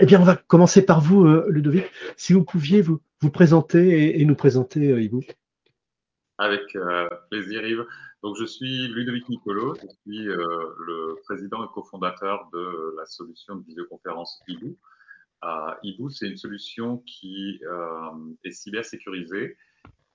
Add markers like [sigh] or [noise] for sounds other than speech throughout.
Eh bien, on va commencer par vous, euh, Ludovic. Si vous pouviez vous, présenter et, nous présenter euh, Ibou. Avec euh, plaisir, Yves. Donc, je suis Ludovic Nicolo, je suis le président et cofondateur de la solution de visioconférence Ibou. Ibou, c'est une solution qui est cybersécurisée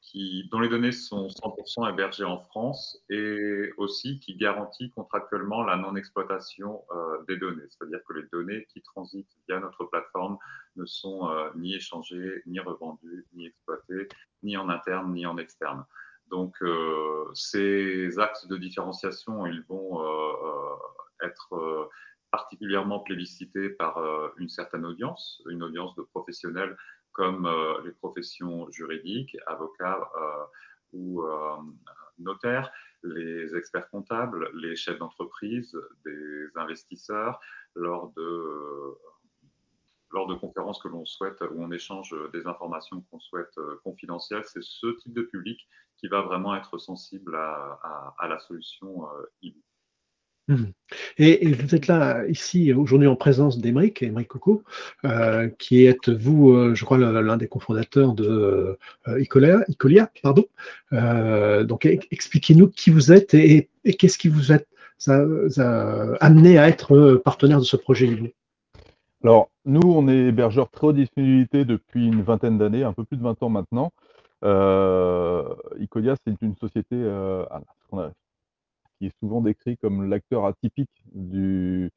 qui, dont les données sont 100% hébergées en France et aussi qui garantit contractuellement la non-exploitation euh, des données. C'est-à-dire que les données qui transitent via notre plateforme ne sont euh, ni échangées, ni revendues, ni exploitées, ni en interne, ni en externe. Donc, euh, ces axes de différenciation, ils vont être particulièrement plébiscités par une certaine audience, une audience de professionnels comme euh, les professions juridiques, avocats euh, ou euh, notaires, les experts comptables, les chefs d'entreprise, des investisseurs, lors de, lors de conférences que l'on souhaite, où on échange des informations qu'on souhaite confidentielles. C'est ce type de public qui va vraiment être sensible à, la solution e Mhm. Et, vous êtes là ici aujourd'hui en présence d'Emeric, Emeric Coco, euh, qui est vous, euh, je crois, l'un des cofondateurs de euh, Icolia, pardon. donc expliquez-nous qui vous êtes et, qu'est-ce qui vous a, amené à être partenaire de ce projet. Alors nous, on est hébergeur très haute disponibilité depuis une vingtaine d'années, un peu plus de 20 ans maintenant. Icolia, c'est une société, qui est souvent décrit comme l'acteur atypique du,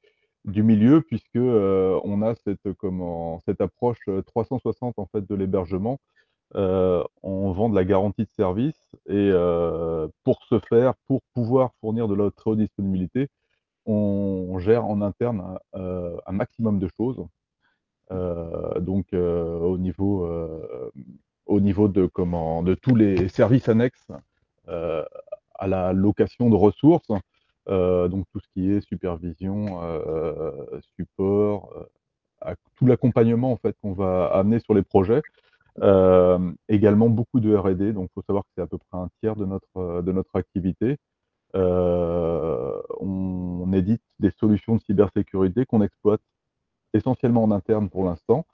du milieu, puisque euh, on a cette, comment, cette approche 360 en fait de l'hébergement. Euh, on vend de la garantie de service et euh, pour ce faire, pour pouvoir fournir de la très haute disponibilité, on gère en interne un maximum de choses. donc au niveau au niveau de comment de tous les services annexes à la location de ressources, euh, donc tout ce qui est supervision, euh, support, euh, tout l'accompagnement en fait qu'on va amener sur les projets. également beaucoup de R&D, donc il faut savoir que c'est à peu près un tiers de notre, de notre activité. on, édite des solutions de cybersécurité qu'on exploite essentiellement en interne pour l'instant.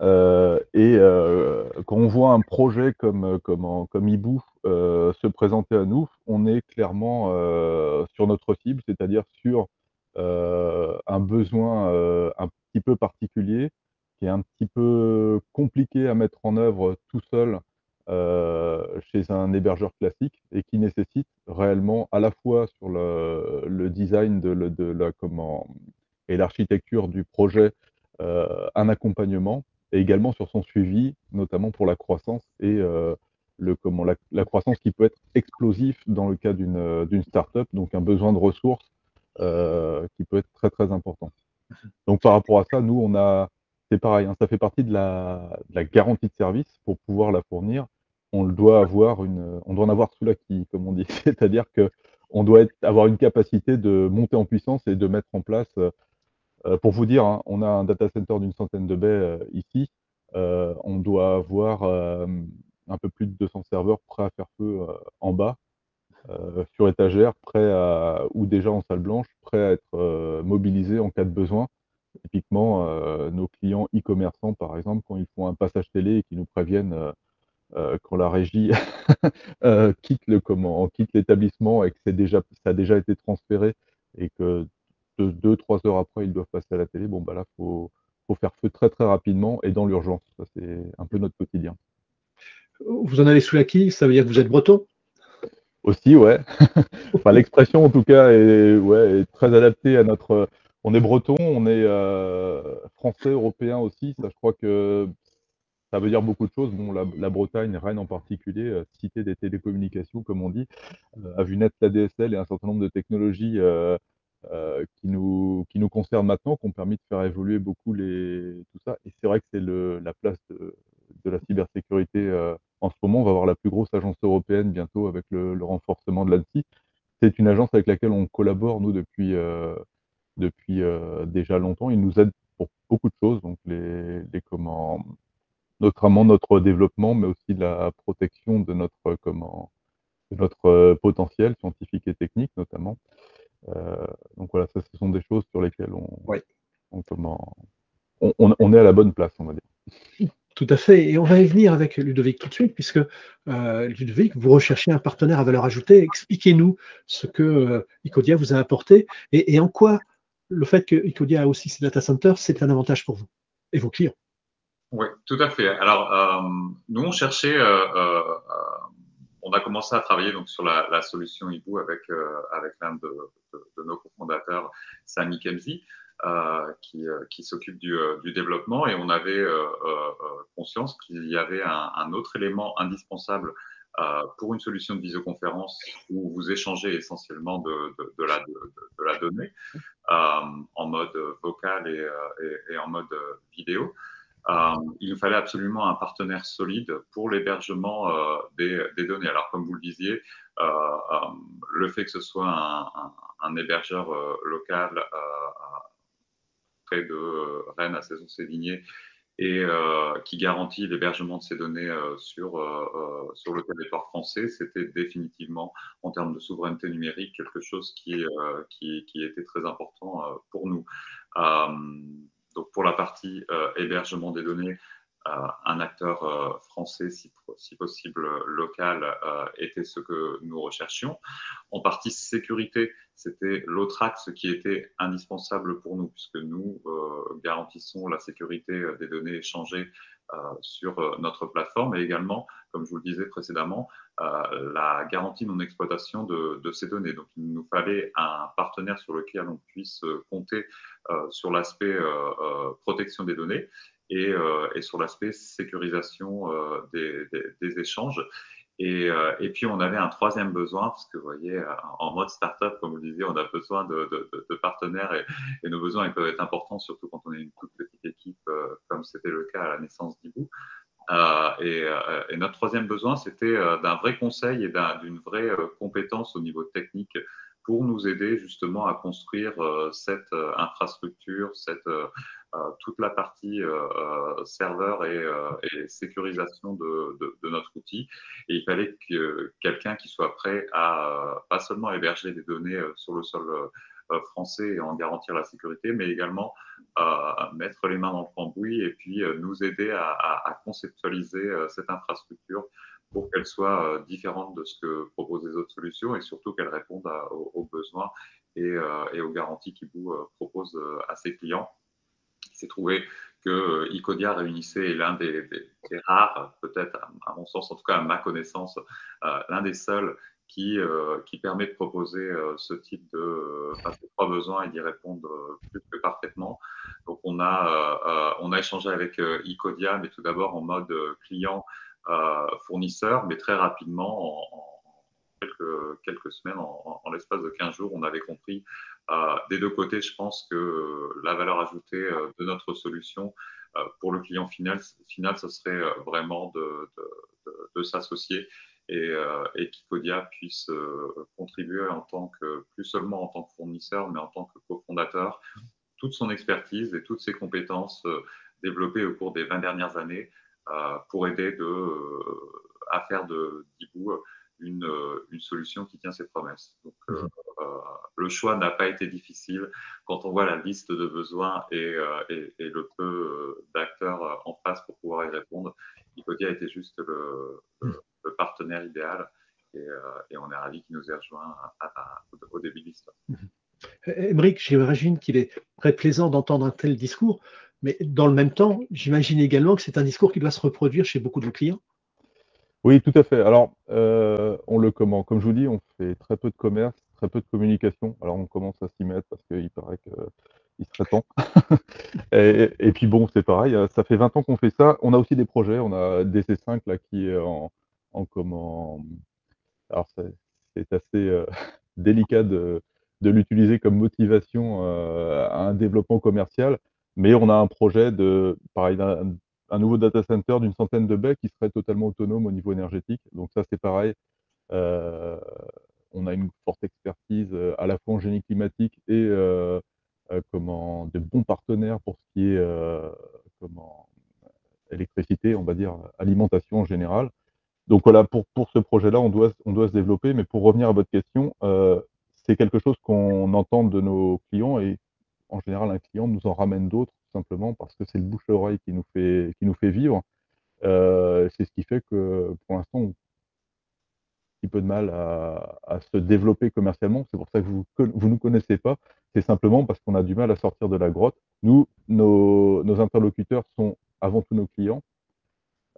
Euh, et euh, quand on voit un projet comme, comme, comme Ibou euh, se présenter à nous, on est clairement sur notre cible, c'est-à-dire sur un besoin un petit peu particulier, qui est un petit peu compliqué à mettre en œuvre tout seul chez un hébergeur classique et qui nécessite réellement à la fois sur le, le design de, de la comment et l'architecture du projet un accompagnement et également sur son suivi, notamment pour la croissance et euh, le, comment, la, croissance qui peut être explosive dans le cas d'une euh, start-up, donc un besoin de ressources euh, qui peut être très très important. Donc par rapport à ça, nous, on a, c'est pareil, hein, ça fait partie de la, de la, garantie de service pour pouvoir la fournir. On doit avoir une, on doit en avoir sous la quille, comme on dit, [laughs] c'est-à-dire que on doit être, avoir une capacité de monter en puissance et de mettre en place pour vous dire, hein, on a un data center d'une centaine de baies euh, ici. Euh, on doit avoir un peu plus de 200 serveurs prêts à faire feu en bas, sur étagère, prêts à, ou déjà en salle blanche, prêts à être mobilisés en cas de besoin. Typiquement, nos clients e-commerçants, par exemple, quand ils font un passage télé et qu'ils nous préviennent quand la régie [laughs] quitte le quitte l'établissement et que c'est déjà, ça a déjà été transféré et que deux, trois heures après, ils doivent passer à la télé. Bon, bah là, il faut, faire feu très, très rapidement et dans l'urgence. Ça, c'est un peu notre quotidien. Vous en avez sous la quille, ça veut dire que vous êtes breton? Aussi, ouais. [laughs] enfin, l'expression, en tout cas, est, ouais, est très adaptée à notre. On est breton, on est euh, français, européen aussi. Ça, je crois que ça veut dire beaucoup de choses. Bon, la, Bretagne, Rennes en particulier, euh, cité des télécommunications, comme on dit, euh, a vu naître la DSL et un certain nombre de technologies qui, nous, qui nous concernent maintenant, qui ont permis de faire évoluer beaucoup les, tout ça. Et c'est vrai que c'est la place de, de, la cybersécurité euh, en ce moment. On va avoir la plus grosse agence européenne bientôt avec le, le renforcement de l'ANSI. C'est une agence avec laquelle on collabore, nous, depuis, euh, depuis déjà longtemps. Ils nous aident pour beaucoup de choses, donc les, les comment, notamment notre développement, mais aussi la protection de notre, comment, de notre potentiel scientifique et technique, notamment. Euh, donc voilà, ça, ce sont des choses sur lesquelles on, comment, on, on, est à la bonne place, on va dire. Tout à fait. Et on va y venir avec Ludovic tout de suite, puisque euh, Ludovic, vous recherchez un partenaire à valeur ajoutée. Expliquez-nous ce que euh, Icodia vous a apporté et, en quoi le fait que Icodia a aussi ses data centers, c'est un avantage pour vous et vos clients. Oui, tout à fait. Alors, euh, nous, on cherchait, on a commencé à travailler donc, sur la, solution Ibu avec, avec l'un de, nos cofondateurs, Sami Kemzi. Euh, qui, euh, qui s'occupe du, euh, du, développement et on avait conscience qu'il y avait un, autre élément indispensable pour une solution de visioconférence où vous échangez essentiellement de, la, donnée en mode vocal et, et en mode vidéo. Euh, il nous fallait absolument un partenaire solide pour l'hébergement euh, des, données. Alors, comme vous le disiez, euh, le fait que ce soit un, hébergeur local près de Rennes à Saison-Sévigné et qui garantit l'hébergement de ces données sur, sur le territoire français, c'était définitivement, en termes de souveraineté numérique, quelque chose qui était très important pour nous. Pour la partie hébergement des données, un acteur français, si, si, possible local, était ce que nous recherchions. En partie sécurité, c'était l'autre axe qui était indispensable pour nous, puisque nous euh, garantissons la sécurité euh, des données échangées euh, sur euh, notre plateforme et également, comme je vous le disais précédemment, euh, la garantie non exploitation de, ces données. Donc, il nous fallait un partenaire sur lequel on puisse compter sur l'aspect protection des données et, sur l'aspect sécurisation des échanges. Et, euh, et, puis, on avait un troisième besoin, parce que vous voyez, en mode startup, comme vous le disiez, on a besoin de, de, de partenaires et, et, nos besoins ils peuvent être importants, surtout quand on est une toute petite équipe, euh, comme c'était le cas à la naissance d'Ibou. Euh, et, euh, et, notre troisième besoin, c'était euh, d'un vrai conseil et d'une vraie compétence au niveau technique pour nous aider justement à construire cette infrastructure, cette euh, toute la partie euh, euh, serveur et, sécurisation de, notre outil. Et il fallait que quelqu'un qui soit prêt à pas seulement héberger des données sur le sol français et en garantir la sécurité, mais également euh, mettre les mains dans le cambouis et puis euh, nous aider à, conceptualiser euh, cette infrastructure pour qu'elle soit différente de ce que proposent les autres solutions et surtout qu'elle réponde aux, besoins et, et, aux garanties qu'Ibou propose à ses clients il s'est trouvé que euh, Icodia réunissait l'un des, rares, peut-être à, mon sens, en tout cas à ma connaissance, euh, l'un des seuls qui, euh, permet de proposer euh, ce type de euh, trois besoins et d'y répondre euh, plus que parfaitement. Donc on a on a échangé avec Icodia, mais tout d'abord en mode client fournisseur, mais très rapidement en, quelques, semaines, en, l'espace de 15 jours, on avait compris euh, des deux côtés, je pense que la valeur ajoutée euh, de notre solution euh, pour le client final, final ce serait vraiment de s'associer et, et qu'Icodia puisse contribuer en tant que, plus seulement en tant que fournisseur, mais en tant que cofondateur, toute son expertise et toutes ses compétences développées au cours des 20 dernières années pour aider de, à faire de Dibou une, euh, une, solution qui tient ses promesses. Donc, euh, mhm. euh, le choix n'a pas été difficile quand on voit la liste de besoins et, euh, et, et le peu euh, d'acteurs en face pour pouvoir y répondre. Icodia était juste le, mhm. le partenaire idéal et, et, on est ravis qu'il nous ait rejoint à, à, au début de l'histoire. Émeric, j'imagine qu'il est très plaisant d'entendre un tel discours, mais dans le même temps, j'imagine également que c'est un discours qui doit se reproduire chez beaucoup de vos clients. Oui, tout à fait. Alors, euh, on le comment Comme je vous dis, on fait très peu de commerce, très peu de communication. Alors, on commence à s'y mettre parce qu'il paraît qu'il serait temps. [laughs] et, et, puis bon, c'est pareil, hein, ça fait 20 ans qu'on fait ça. On a aussi des projets. On a DC5 là qui est en, en comment Alors, c'est assez euh, [laughs] délicat de, de l'utiliser comme motivation euh, à un développement commercial. Mais on a un projet de, pareil, un nouveau data center d'une centaine de baies qui serait totalement autonome au niveau énergétique. Donc ça, c'est pareil. Euh, on a une forte expertise euh, à la fois en génie climatique et euh, euh, comment de bons partenaires pour ce qui est euh, comment électricité, on va dire alimentation en général. Donc voilà, pour, pour ce projet-là, on doit, on doit se développer. Mais pour revenir à votre question, euh, c'est quelque chose qu'on entend de nos clients et en général, un client nous en ramène d'autres simplement parce que c'est le bouche-à-oreille qui nous fait qui nous fait vivre. c'est ce qui fait que, pour l'instant, on petit peu de mal à à se développer commercialement. C'est pour ça que vous vous nous connaissez pas. C'est simplement parce qu'on a du mal à sortir de la grotte. Nous, nos interlocuteurs sont avant tout nos clients.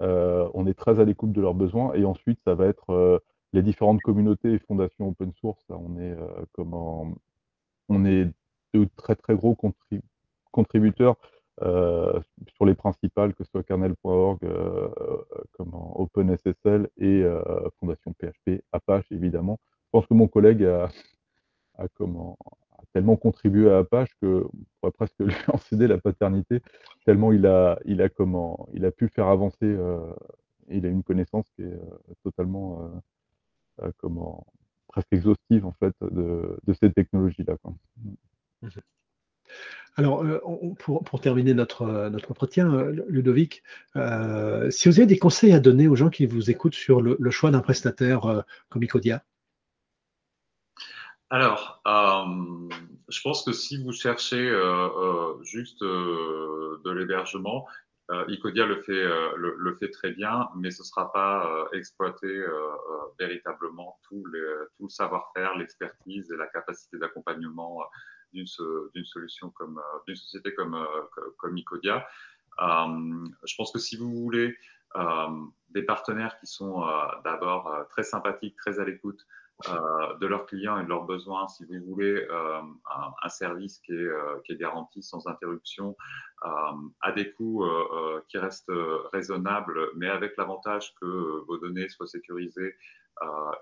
on est très à l'écoute de leurs besoins et ensuite ça va être, les différentes communautés et fondations open source. On est, on est de très, très gros contributeurs euh, sur les principales, que ce soit kernel.org, euh, comment OpenSSL et euh, Fondation PHP, Apache évidemment. Je pense que mon collègue a, comment tellement contribué à Apache que on pourrait presque [laughs] lui en céder la paternité, tellement il a, il a comment, il a pu faire avancer. Euh, il a une connaissance qui est totalement comment presque exhaustive en fait de, de cette technologie là. Mmh. Alors, euh, pour, terminer notre, euh, notre entretien, euh, Ludovic, si vous avez des conseils à donner aux gens qui vous écoutent sur le, choix d'un prestataire comme Icodia? Alors, je pense que si vous cherchez juste de l'hébergement, Icodia le fait, le, fait très bien, mais ce ne sera pas exploiter véritablement tout, tout le savoir-faire, l'expertise et la capacité d'accompagnement d'une solution comme euh, d'une société comme euh, comme Icodia. Euh, je pense que si vous voulez des partenaires qui sont d'abord très sympathiques, très à l'écoute, de leurs clients et de leurs besoins, si vous voulez un, service qui est, qui est, garanti sans interruption, à des coûts qui restent raisonnables, mais avec l'avantage que vos données soient sécurisées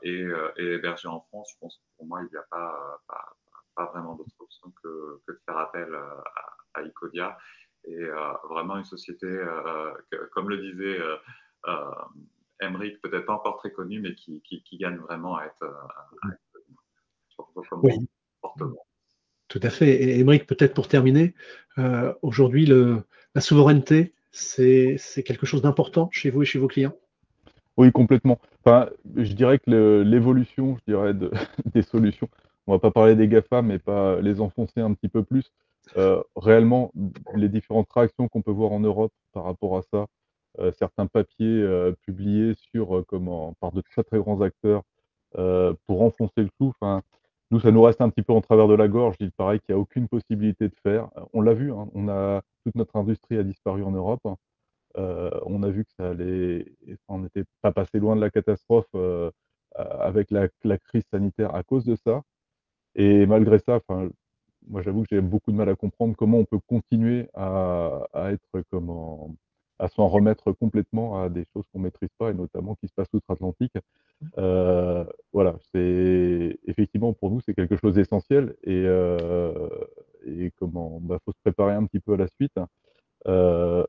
et, hébergées en France, je pense que pour moi, il n'y a pas vraiment d'autre option que, que, de faire appel euh, Et euh, vraiment une société, euh, comme le disait Emmerich, peut-être pas encore très connu, mais qui, qui, qui gagne vraiment à être, à être oui. Tout à fait. Et Emmerich, peut-être pour terminer, euh, aujourd'hui, la souveraineté, c'est quelque chose d'important chez vous et chez vos clients? Oui, complètement. Enfin, je dirais que l'évolution, je dirais, de, [laughs] des solutions, on va pas parler des GAFA, mais pas les enfoncer un petit peu plus. Euh, réellement, les différentes réactions qu'on peut voir en Europe par rapport à ça, euh, certains papiers euh, publiés sur comment par de très très grands acteurs pour enfoncer le clou. Enfin, nous, ça nous reste un petit peu en travers de la gorge. Il paraît qu'il n'y a aucune possibilité de faire. On l'a vu, hein, on a toute notre industrie a disparu en Europe. on a vu que ça allait, on n'était pas passé loin de la catastrophe avec la, la, crise sanitaire à cause de ça. Et malgré ça, moi j'avoue que j'ai beaucoup de mal à comprendre comment on peut continuer à, à être comment à s'en remettre complètement à des choses qu'on maîtrise pas et notamment qui se passent outre-Atlantique. Euh, voilà, c'est effectivement pour nous c'est quelque chose d'essentiel et, euh, et comment bah, faut se préparer un petit peu à la suite. Euh,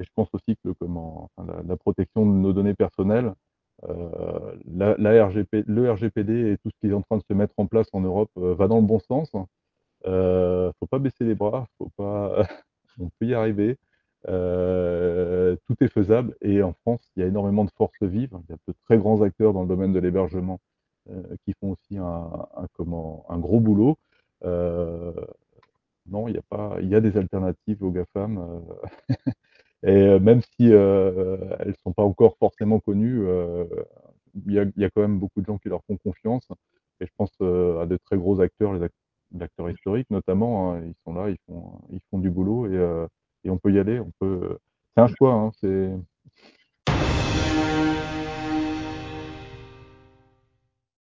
et je pense aussi que le, comment enfin, la, la, protection de nos données personnelles, la, la le RGPD et tout ce qui est en train de se mettre en place en Europe euh, va dans le bon sens. Euh, faut pas baisser les bras, faut pas, [laughs] on peut y arriver. Euh, tout est faisable et en France, il y a énormément de forces vives. Il y a de très grands acteurs dans le domaine de l'hébergement euh, qui font aussi un, gros boulot. Euh, non, il y a pas, il y a des alternatives aux GAFAM. [laughs] Et euh, même si euh, elles sont pas encore forcément connues, euh, il y, y, a, quand même beaucoup de gens qui leur font confiance. Et je pense à de très gros acteurs, les acteurs historiques notamment. Hein, ils sont là, ils font, ils font du boulot et, et on peut y aller. On peut. C'est un choix. Hein, c'est